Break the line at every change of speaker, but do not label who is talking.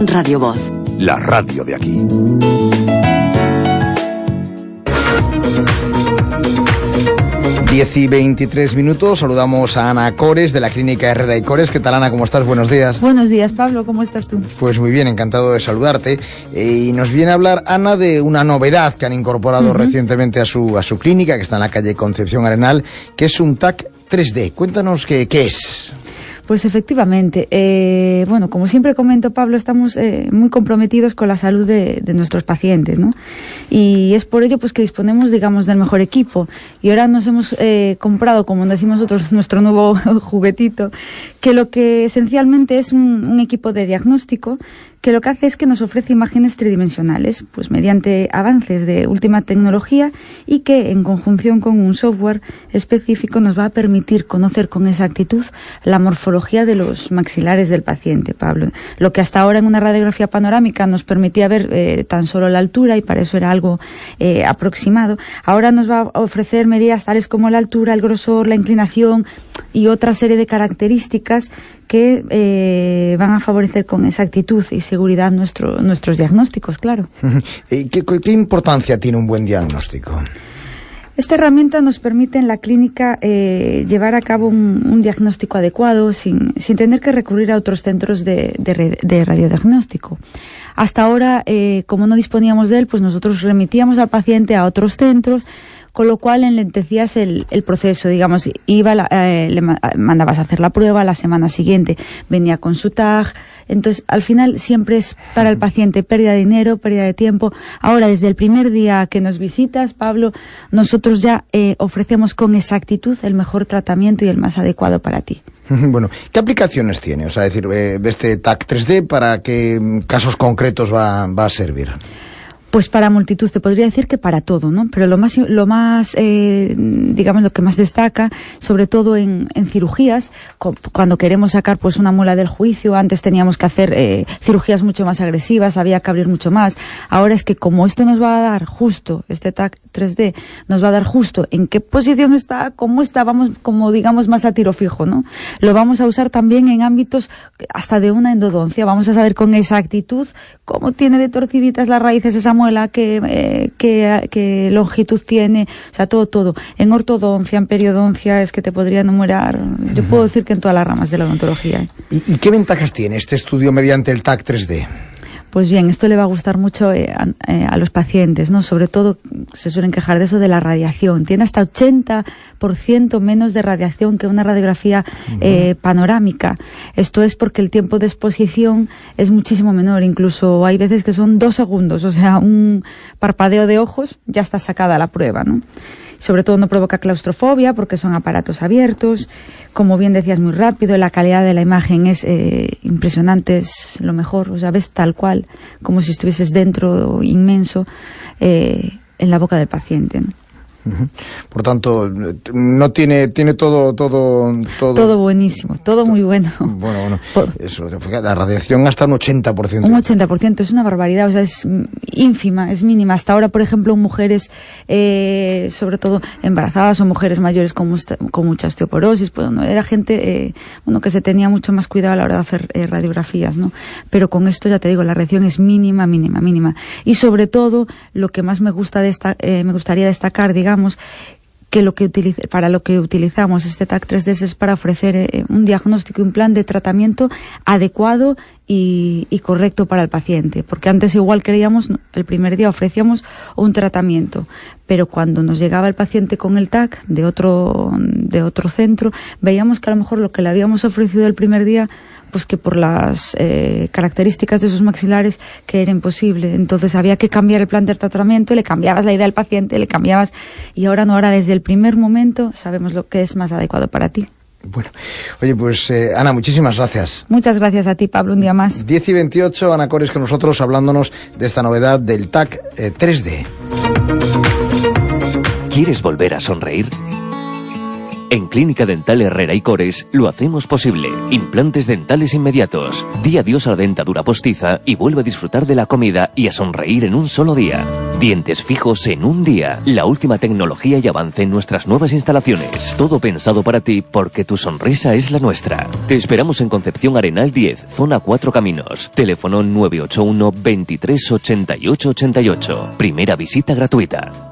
Radio Voz.
La radio de aquí.
Diez y 23 minutos, saludamos a Ana Cores de la Clínica Herrera y Cores. ¿Qué tal Ana? ¿Cómo estás? Buenos días.
Buenos días Pablo, ¿cómo estás tú?
Pues muy bien, encantado de saludarte. Eh, y nos viene a hablar Ana de una novedad que han incorporado recientemente a su, a su clínica, que está en la calle Concepción Arenal, que es un TAC 3D. Cuéntanos qué, qué es.
Pues efectivamente, eh, bueno, como siempre comento, Pablo, estamos eh, muy comprometidos con la salud de, nuestros pacientes, ¿no? Y es por ello pues que disponemos, digamos, del mejor equipo. Y ahora nos hemos eh, comprado, como decimos nosotros, nuestro nuevo juguetito, que lo que esencialmente es un equipo de diagnóstico que lo que hace es que nos ofrece imágenes tridimensionales, pues mediante avances de última tecnología y que en conjunción con un software específico nos va a permitir conocer con exactitud la morfología de los maxilares del paciente, Pablo. Lo que hasta ahora en una radiografía panorámica nos permitía ver eh, tan solo la altura y para eso era algo eh, aproximado, ahora nos va a ofrecer medidas tales como la altura, el grosor, la inclinación y otra serie de características que eh, van a favorecer con exactitud y seguridad nuestro, nuestros diagnósticos, claro.
¿Y qué, qué, importancia tiene un buen diagnóstico?
Esta herramienta nos permite en la clínica eh, llevar a cabo un, diagnóstico adecuado sin, sin, tener que recurrir a otros centros de, de, de radiodiagnóstico. Hasta ahora, eh, como no disponíamos de él, pues nosotros remitíamos al paciente a otros centros con lo cual enlentecías el, el proceso, digamos, iba, eh, le mandabas a hacer la prueba la semana siguiente, venía con su tag, entonces al final siempre es para el paciente pérdida de dinero, pérdida de tiempo. Ahora, desde el primer día que nos visitas, Pablo, nosotros ya eh, ofrecemos con exactitud el mejor tratamiento y el más adecuado para ti.
Bueno, ¿qué aplicaciones tiene? O sea, decir, eh, este TAC 3D, ¿para qué casos concretos va, va a servir?
Pues para multitud, te podría decir que para todo, ¿no? Pero lo más, lo más eh, digamos, lo que más destaca, sobre todo en, cirugías, cuando queremos sacar pues una muela del juicio, antes teníamos que hacer eh, cirugías mucho más agresivas, había que abrir mucho más. Ahora es que como esto nos va a dar justo, este TAC 3D, nos va a dar justo en qué posición está, cómo está, vamos, como digamos, más a tiro fijo, ¿no? Lo vamos a usar también en ámbitos hasta de una endodoncia. Vamos a saber con exactitud cómo tiene de torciditas las raíces esa muela, qué, qué, longitud tiene, o sea, todo, todo. En ortodoncia, en periodoncia, es que te podría enumerar, yo puedo decir que en todas las ramas de la odontología. ¿eh?
¿Y, ¿Y, qué ventajas tiene este estudio mediante el TAC 3D?
Pues bien, esto le va a gustar mucho eh, eh, a, los pacientes, ¿no? Sobre todo se suelen quejar de eso de la radiación. Tiene hasta 80% menos de radiación que una radiografía eh, panorámica. Esto es porque el tiempo de exposición es muchísimo menor. Incluso hay veces que son dos segundos, o sea, un parpadeo de ojos ya está sacada la prueba, ¿no? Sobre todo no provoca claustrofobia porque son aparatos abiertos, como bien decías muy rápido, la calidad de la imagen es eh, impresionante, es lo mejor, o sea, ves tal cual, como si estuvieses dentro inmenso eh, en la boca del paciente.
Por tanto, no tiene tiene todo todo
todo todo buenísimo, todo muy bueno.
Bueno, bueno. Eso, la radiación hasta un 80%.
Un 80%, es una barbaridad, o sea, es ínfima, es mínima. Hasta ahora, por ejemplo, mujeres eh, sobre todo embarazadas o mujeres mayores con, con mucha osteoporosis, pues no, era gente eh, bueno que se tenía mucho más cuidado a la hora de hacer eh, radiografías, ¿no? Pero con esto ya te digo, la radiación es mínima, mínima, mínima. Y sobre todo, lo que más me gusta de esta, eh, me gustaría destacar, digamos que lo que para lo que utilizamos este TAC 3D es para ofrecer eh, un diagnóstico y un plan de tratamiento adecuado y, correcto para el paciente. Porque antes igual creíamos, el primer día ofrecíamos un tratamiento, pero cuando nos llegaba el paciente con el TAC de otro, de otro centro, veíamos que a lo mejor lo que le habíamos ofrecido el primer día pues que por las eh, características de sus maxilares que era imposible. Entonces había que cambiar el plan de tratamiento, le cambiabas la idea al paciente, le cambiabas y ahora no, ahora desde el primer momento sabemos lo que es más adecuado para ti.
Bueno, oye, pues eh, Ana, muchísimas gracias.
Muchas gracias a ti, Pablo, un día más.
10 y 28, Ana Cores con nosotros hablándonos de esta novedad del TAC 3D.
Eh, ¿Quieres volver a sonreír?
En Clínica Dental Herrera y Cores lo hacemos posible. Implantes dentales inmediatos. Di adiós a la dentadura postiza y vuelve a disfrutar de la comida y a sonreír en un solo día. Dientes fijos en un día. La última tecnología y avance en nuestras nuevas instalaciones. Todo pensado para ti porque tu sonrisa es la nuestra. Te esperamos en Concepción Arenal 10, zona 4 Caminos. Teléfono 981 23 88 88. Primera visita gratuita.